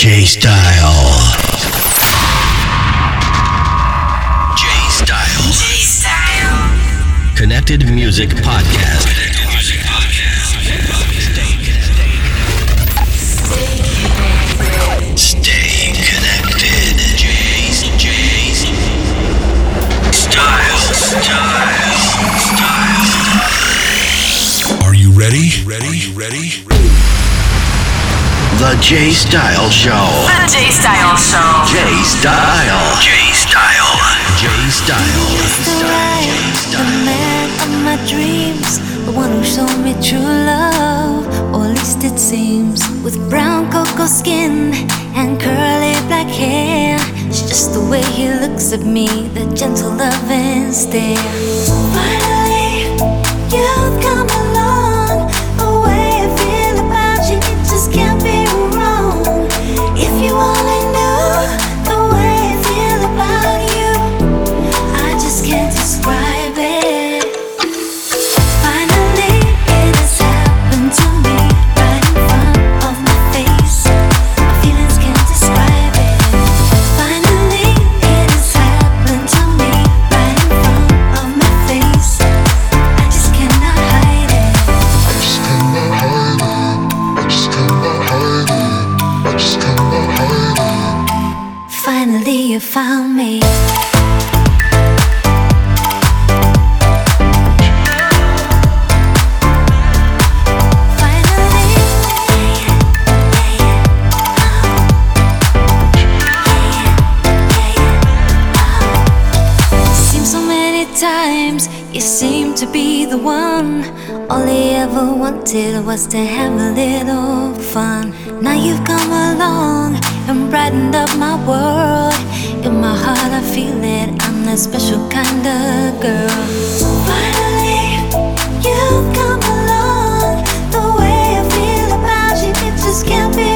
J Style. J Style. J Style. Connected Music Podcast. Stay connected. J's, J's. Style, style, style. Are you ready? Ready? Ready? The J Style Show. The J Style Show. J Style. J Style. J Style. the right, the man of my dreams, the one who showed me true love, or at least it seems. With brown cocoa skin and curly black hair, it's just the way he looks at me, the gentle loving stare. Finally, you've come you seem to be the one. All he ever wanted was to have a little fun. Now you've come along and brightened up my world. In my heart, I feel it. I'm that special kind of girl. Finally, you've come along. The way I feel about you, it just can't be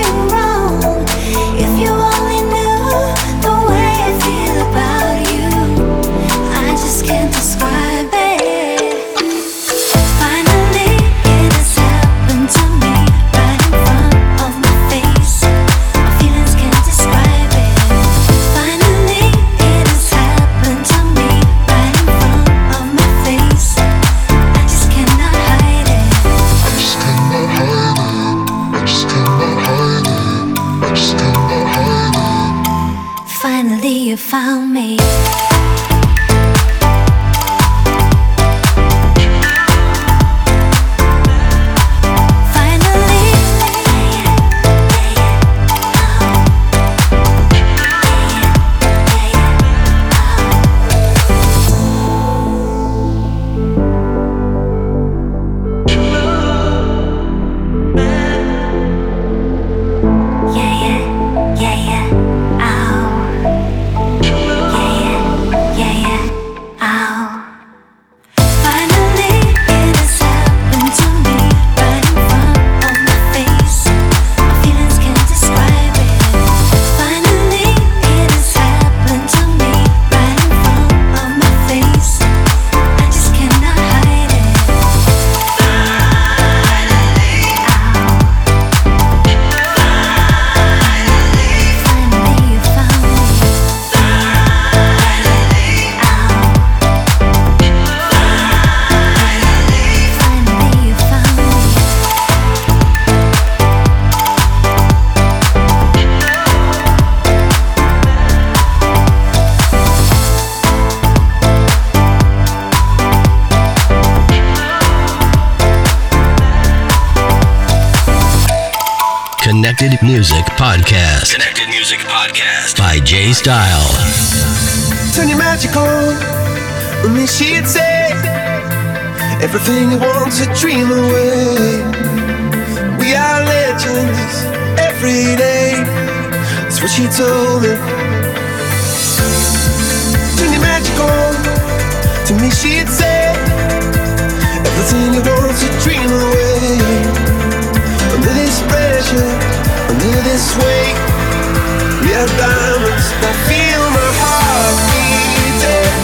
Style. Turn your magic on. And then she'd say, Everything you want to dream away. We are legends every day. That's what she told me. Turn your magic on. To me, she'd say, Everything you want to dream away. Under this pressure, under this weight. We are diamonds that feel my heart beating.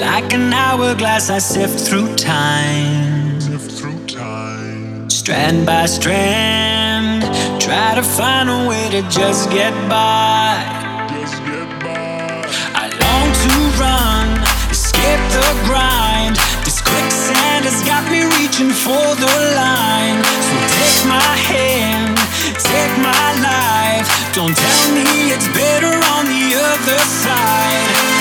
Like an hourglass, I sift through time. Sift through time. Strand by strand, try to find a way to just get by. Just get by. I long to run, escape the grind. This quicksand has got me reaching for the line. So take my hand, take my life. Don't tell me it's better on the other side.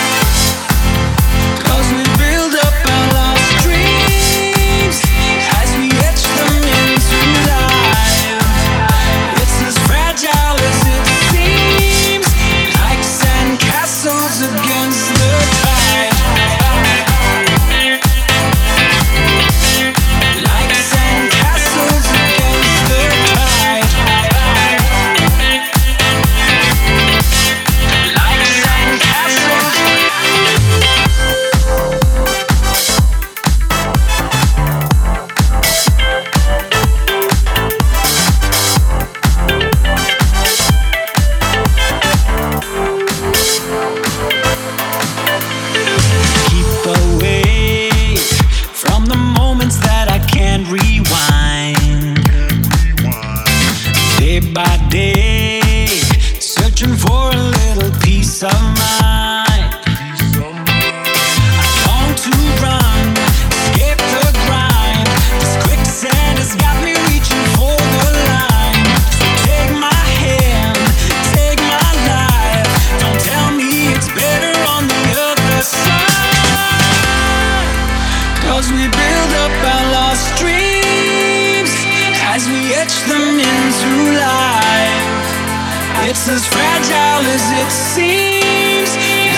It's as fragile as it seems,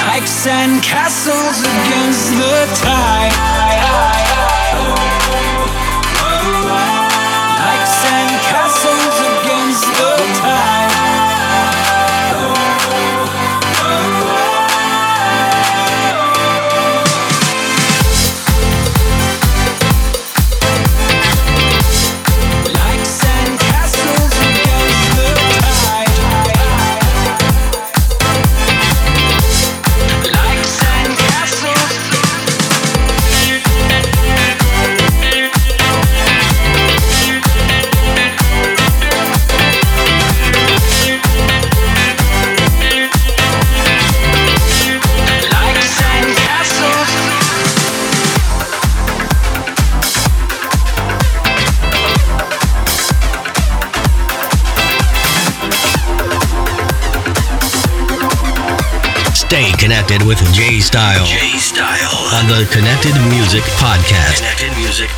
like sandcastles against the tide. Like sandcastles. Connected with J Style. J Style on the Connected Music Podcast. Connected Music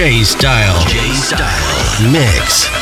J Style. J Style. Mix.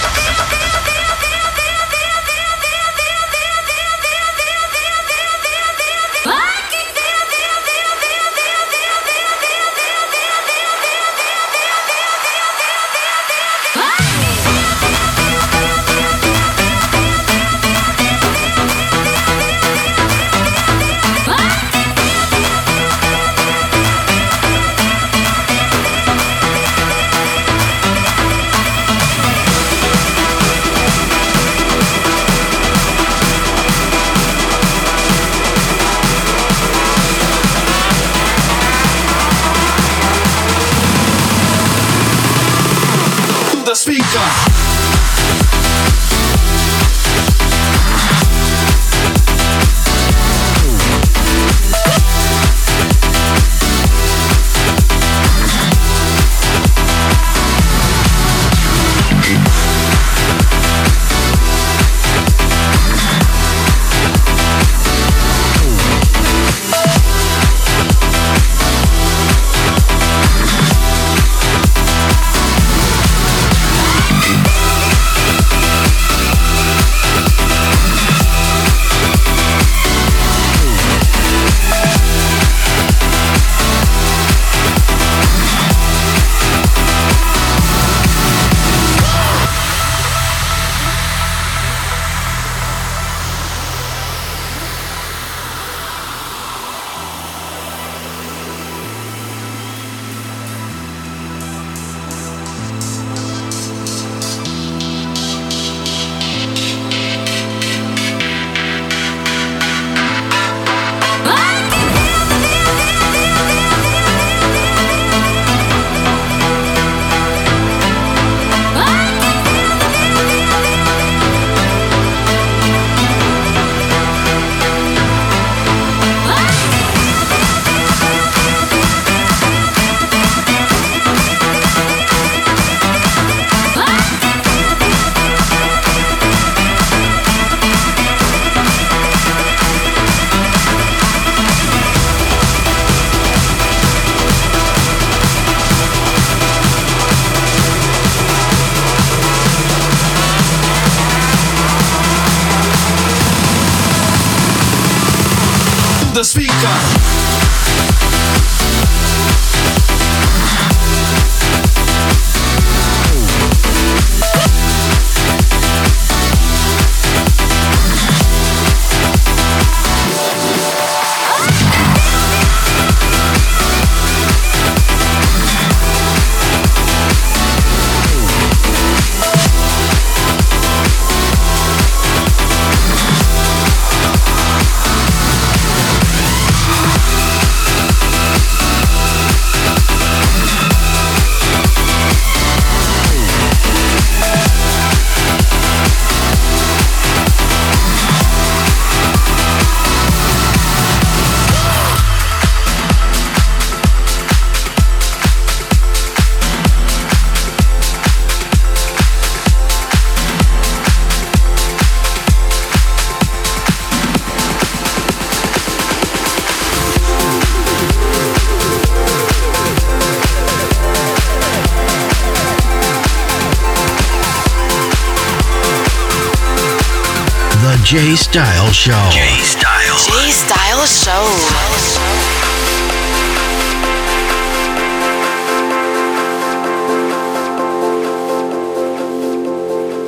Jay Style Show. Jay Style. Style Show.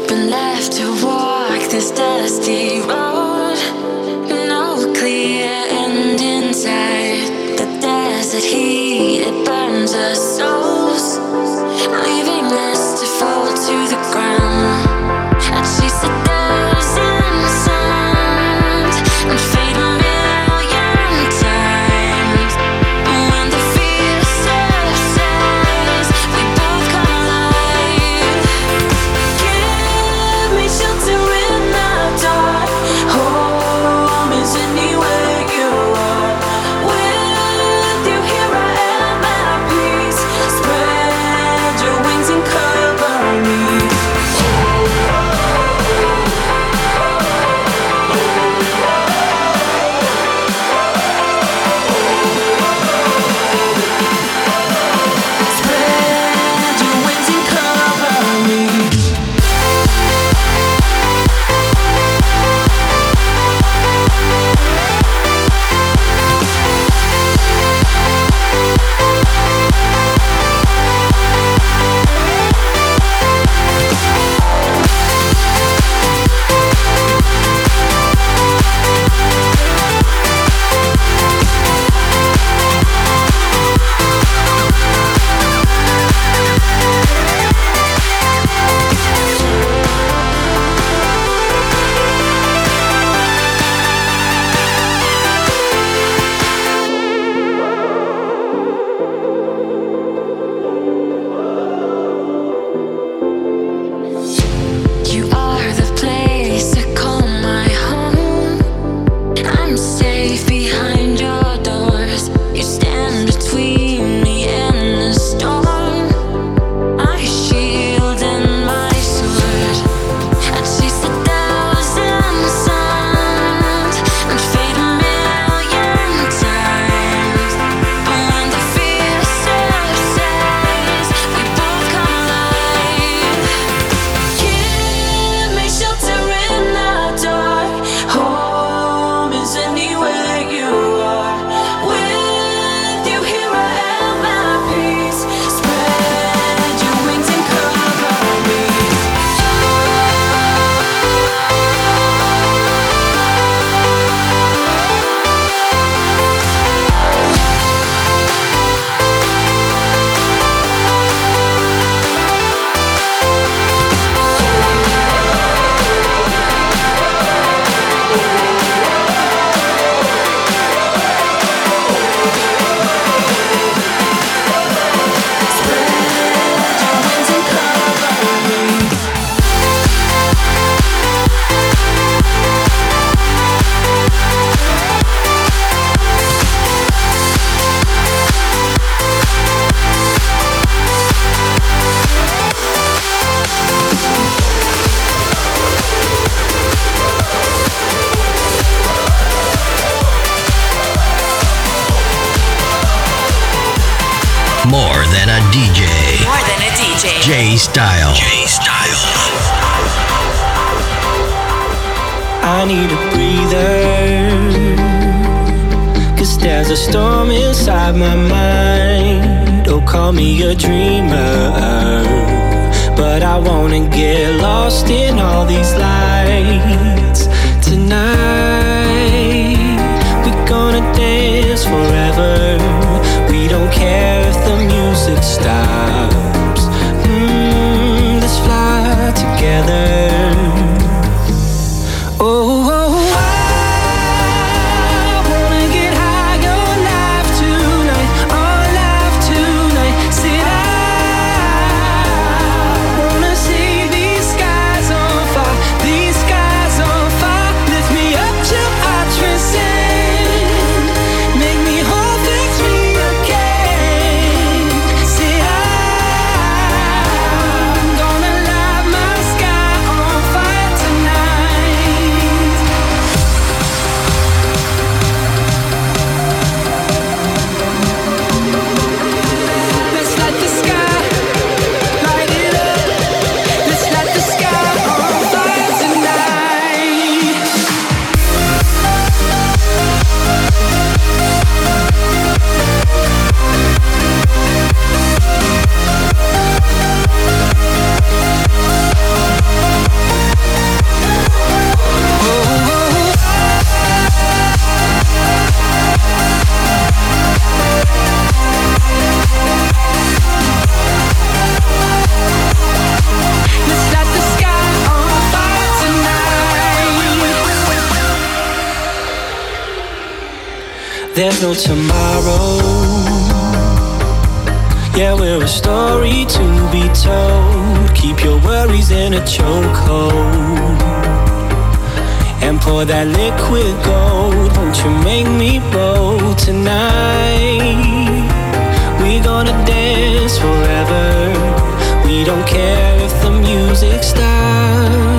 been left to walk this dusty road. Style. Style. I need a breather. Cause there's a storm inside my mind. Don't call me a dreamer. But I wanna get lost in all these lights tonight. We're gonna dance forever. We don't care if the music stops together. no tomorrow. Yeah, we're a story to be told. Keep your worries in a chokehold. And pour that liquid gold. Won't you make me bold tonight? We're gonna dance forever. We don't care if the music stops.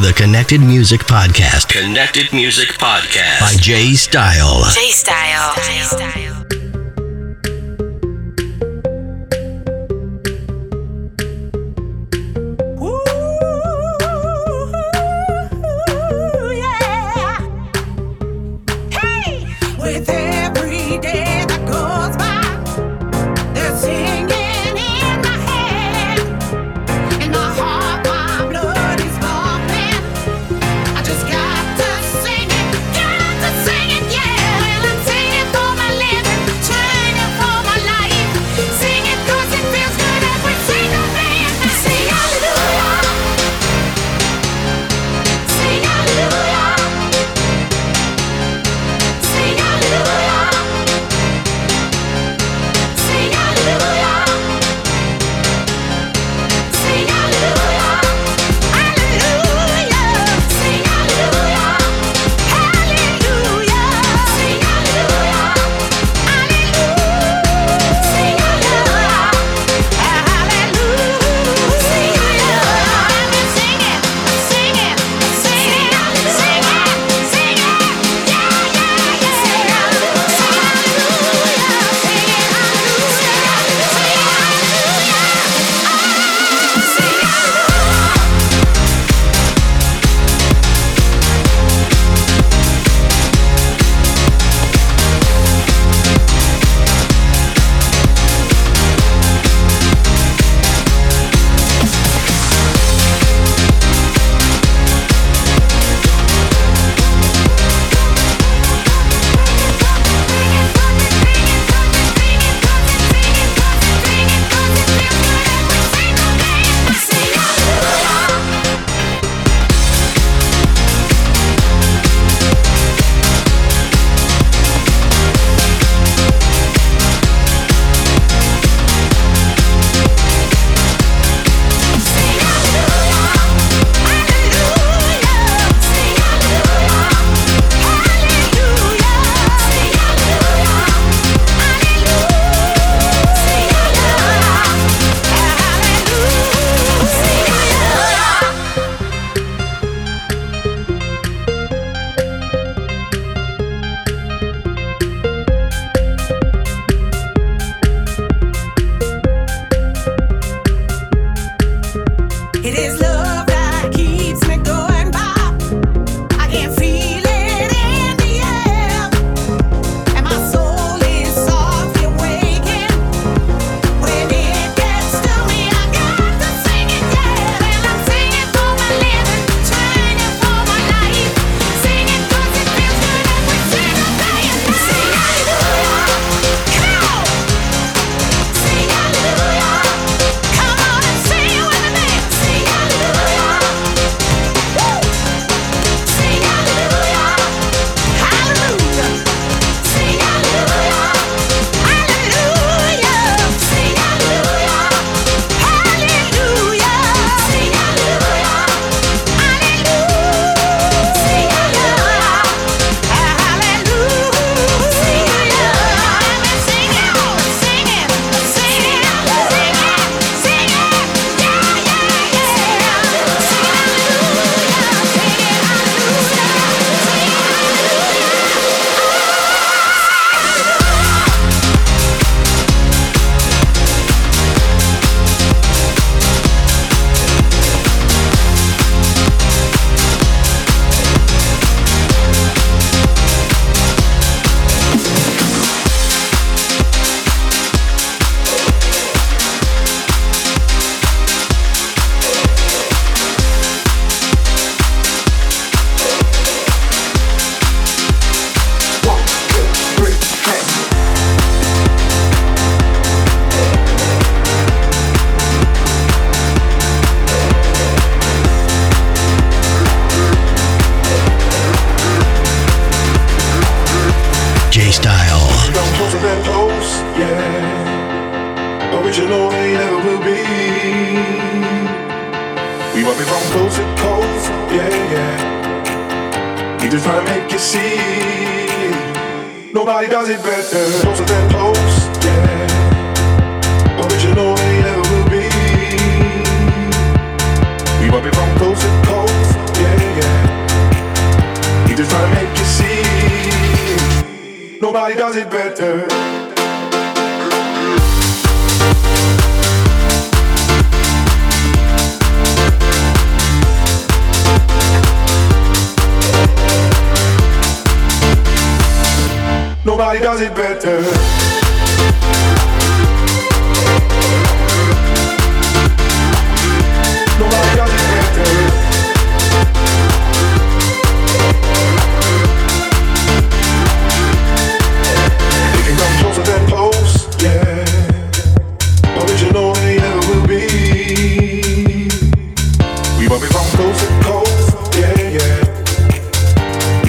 the Connected Music Podcast. Connected Music Podcast by Jay Style. Jay Style. Jay Style.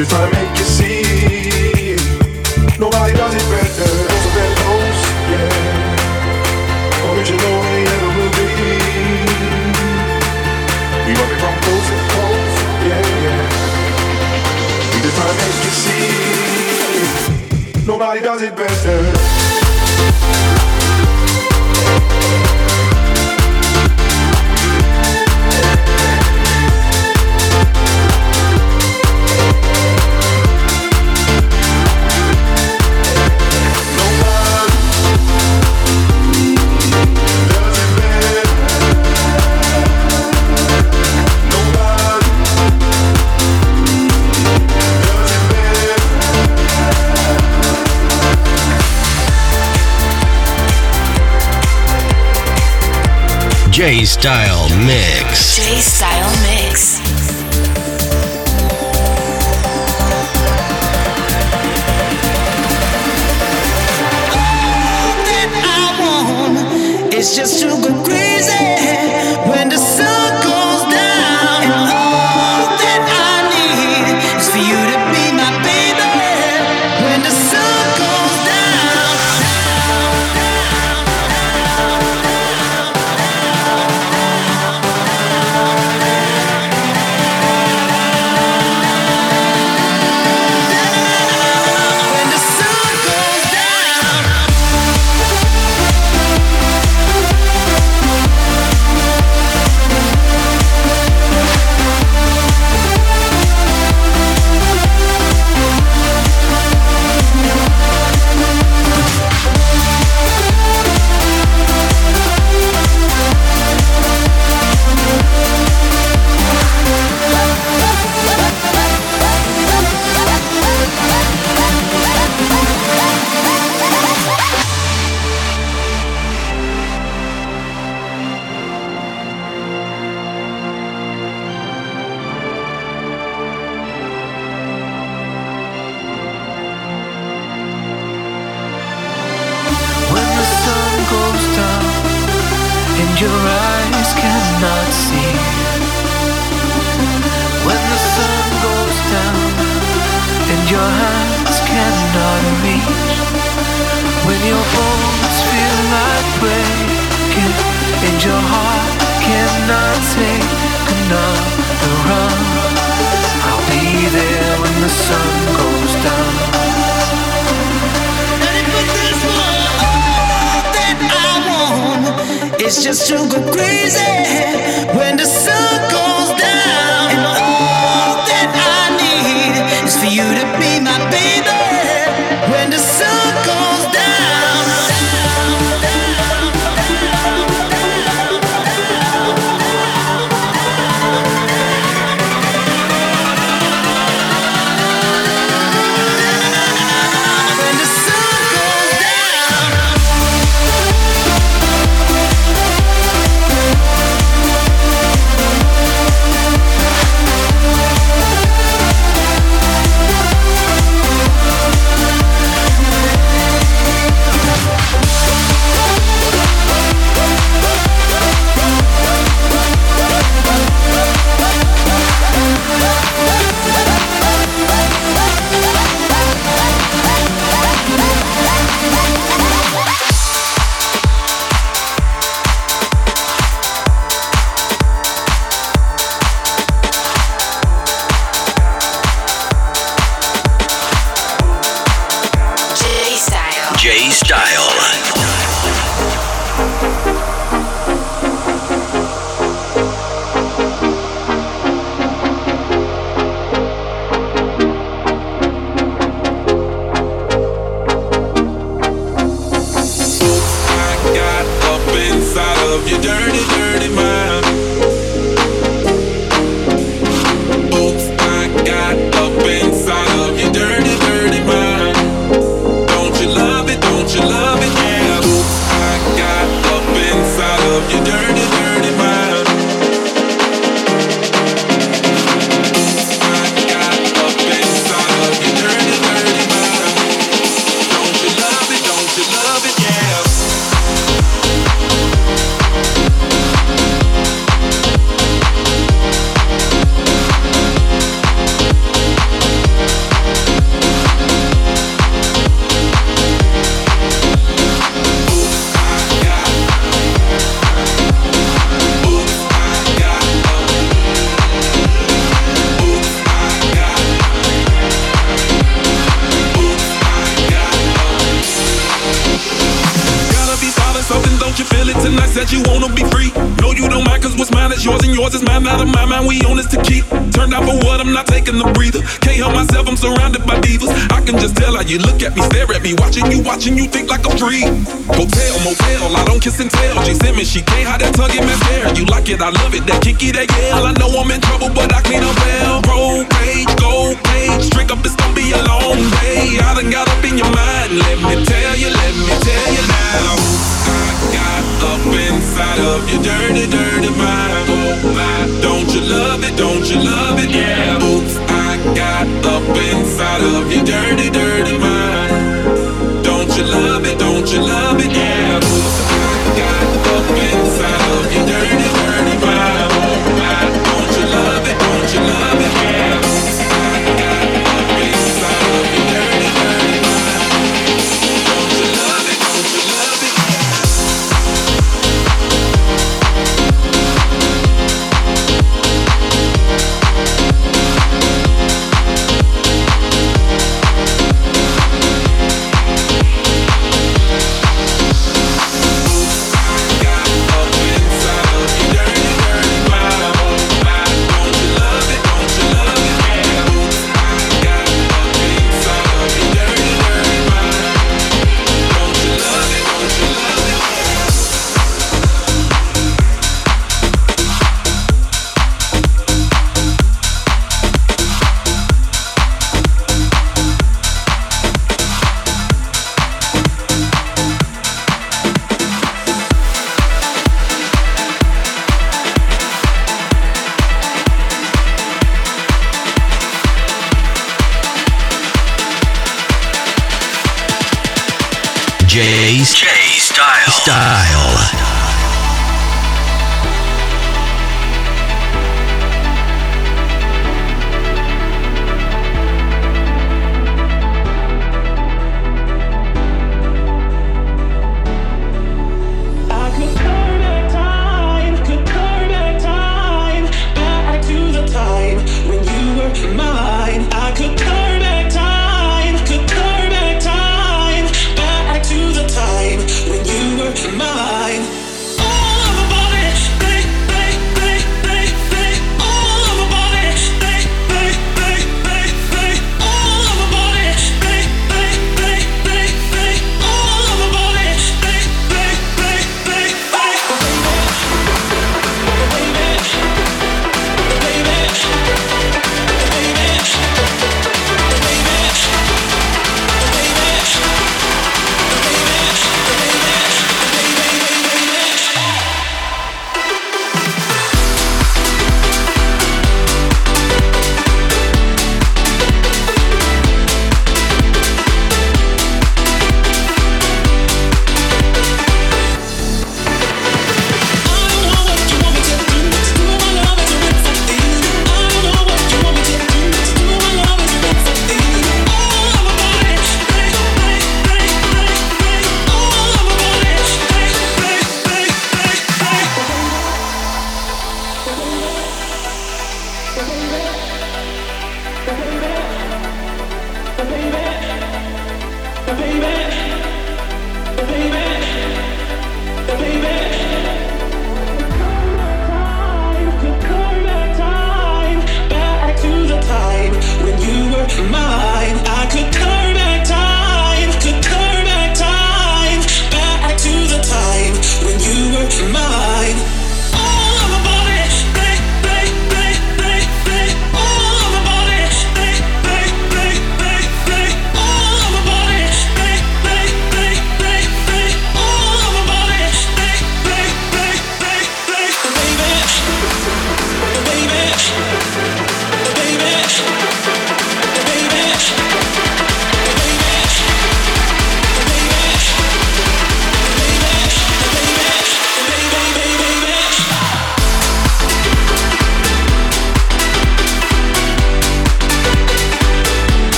Just trying to make Style Mix.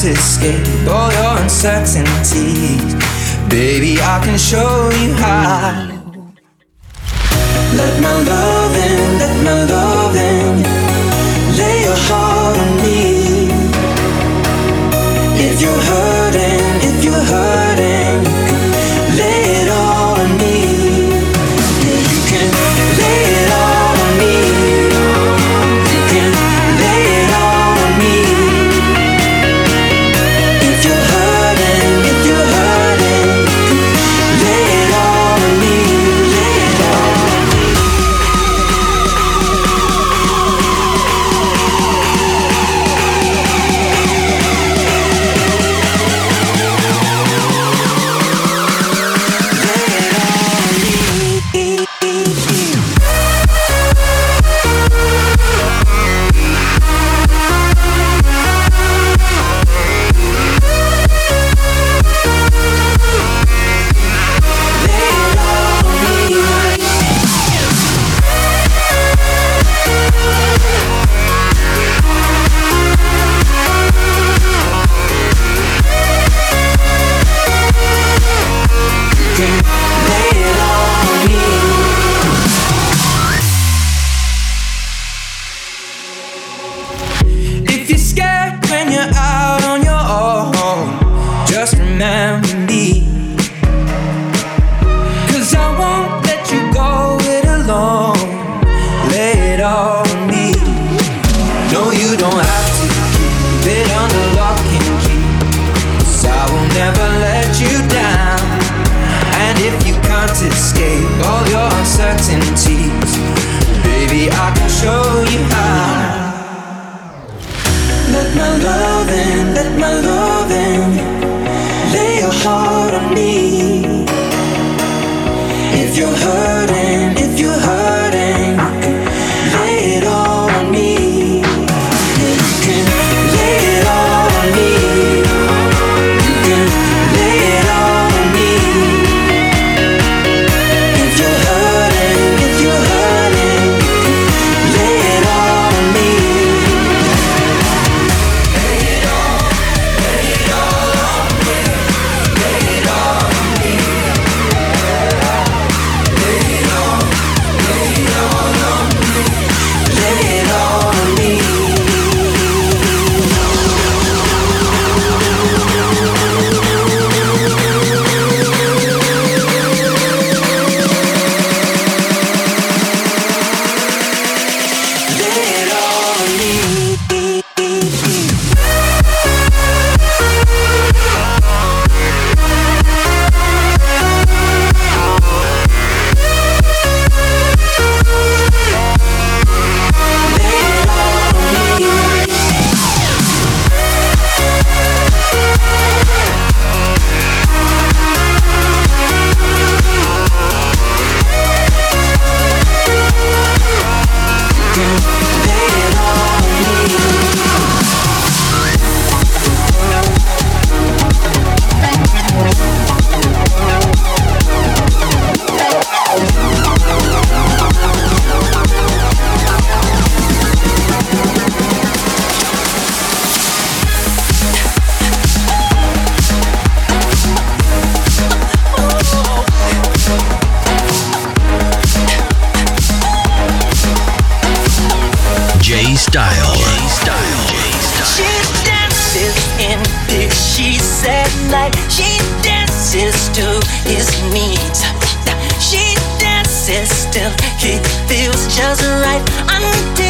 to escape all your uncertainties. Baby, I can show you how. Let my love in, let my love in. Lay your heart on me. If you hurt. Style. J Style. Style. She dances in Dixie's at night. She dances to his needs. She dances till he feels just right until.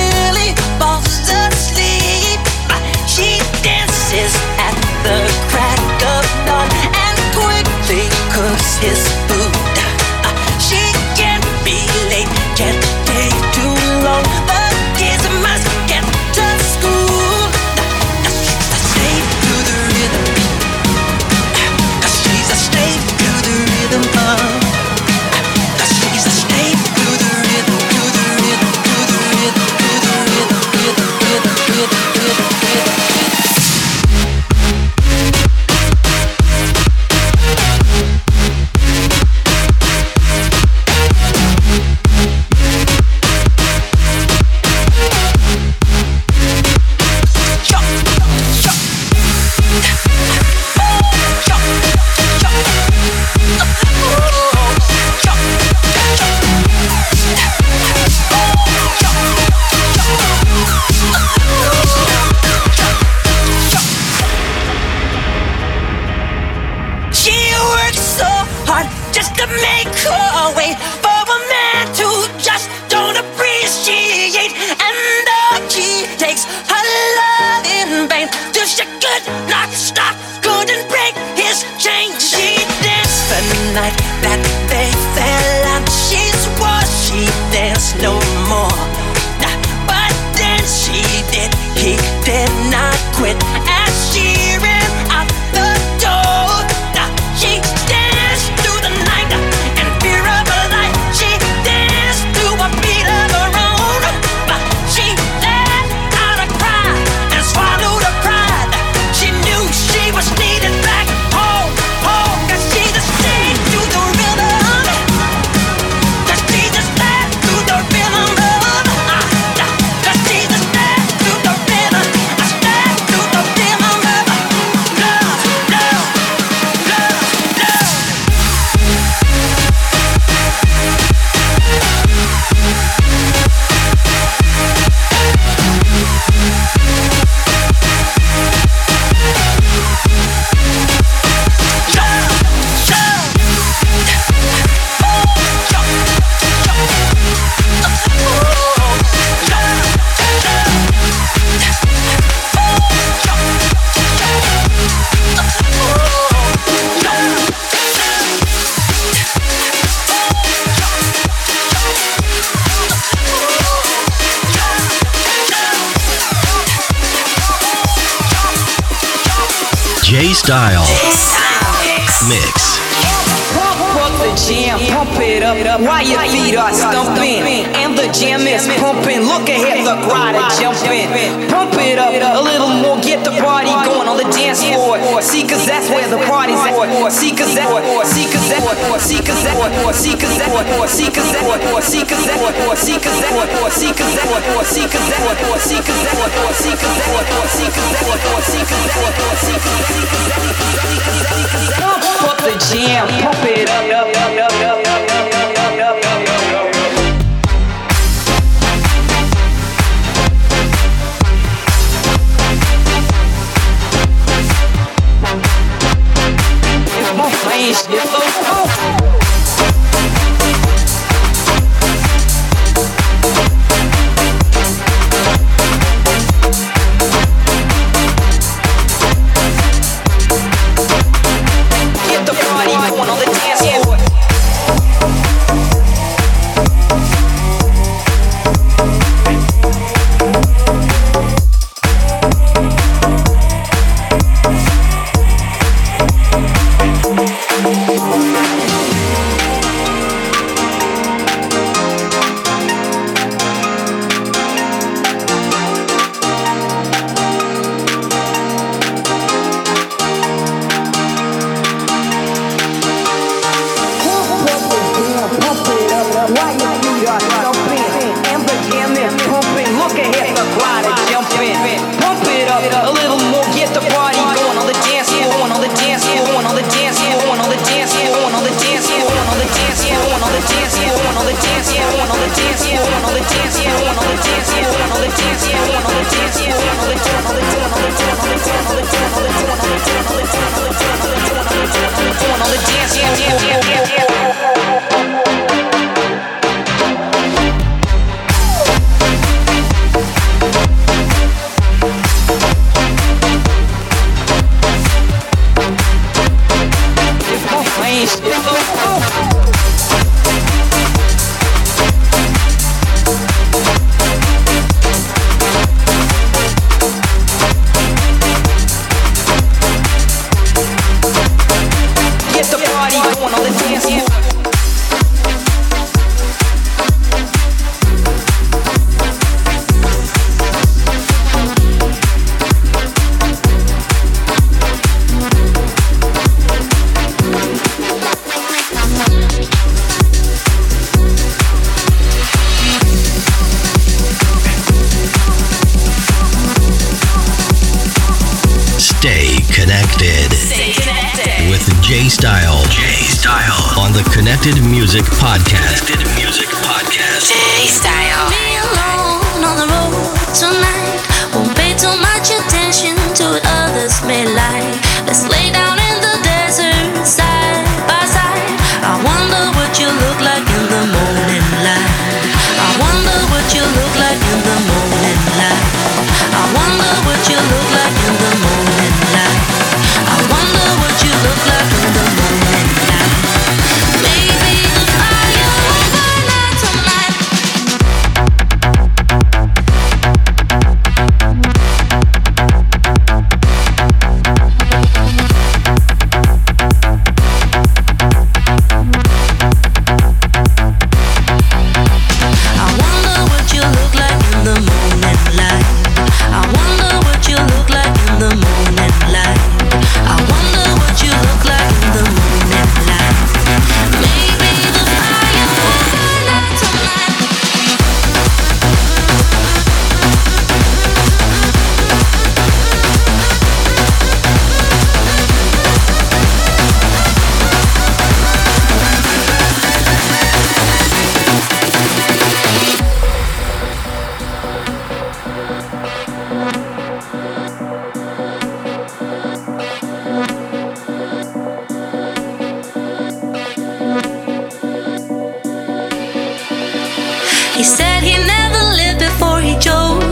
Music Podcast.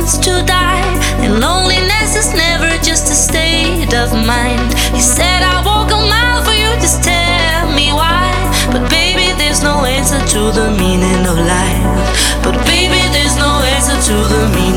wants to die, and loneliness is never just a state of mind. He said, I walk a mile for you, just tell me why. But baby, there's no answer to the meaning of life. But baby, there's no answer to the meaning.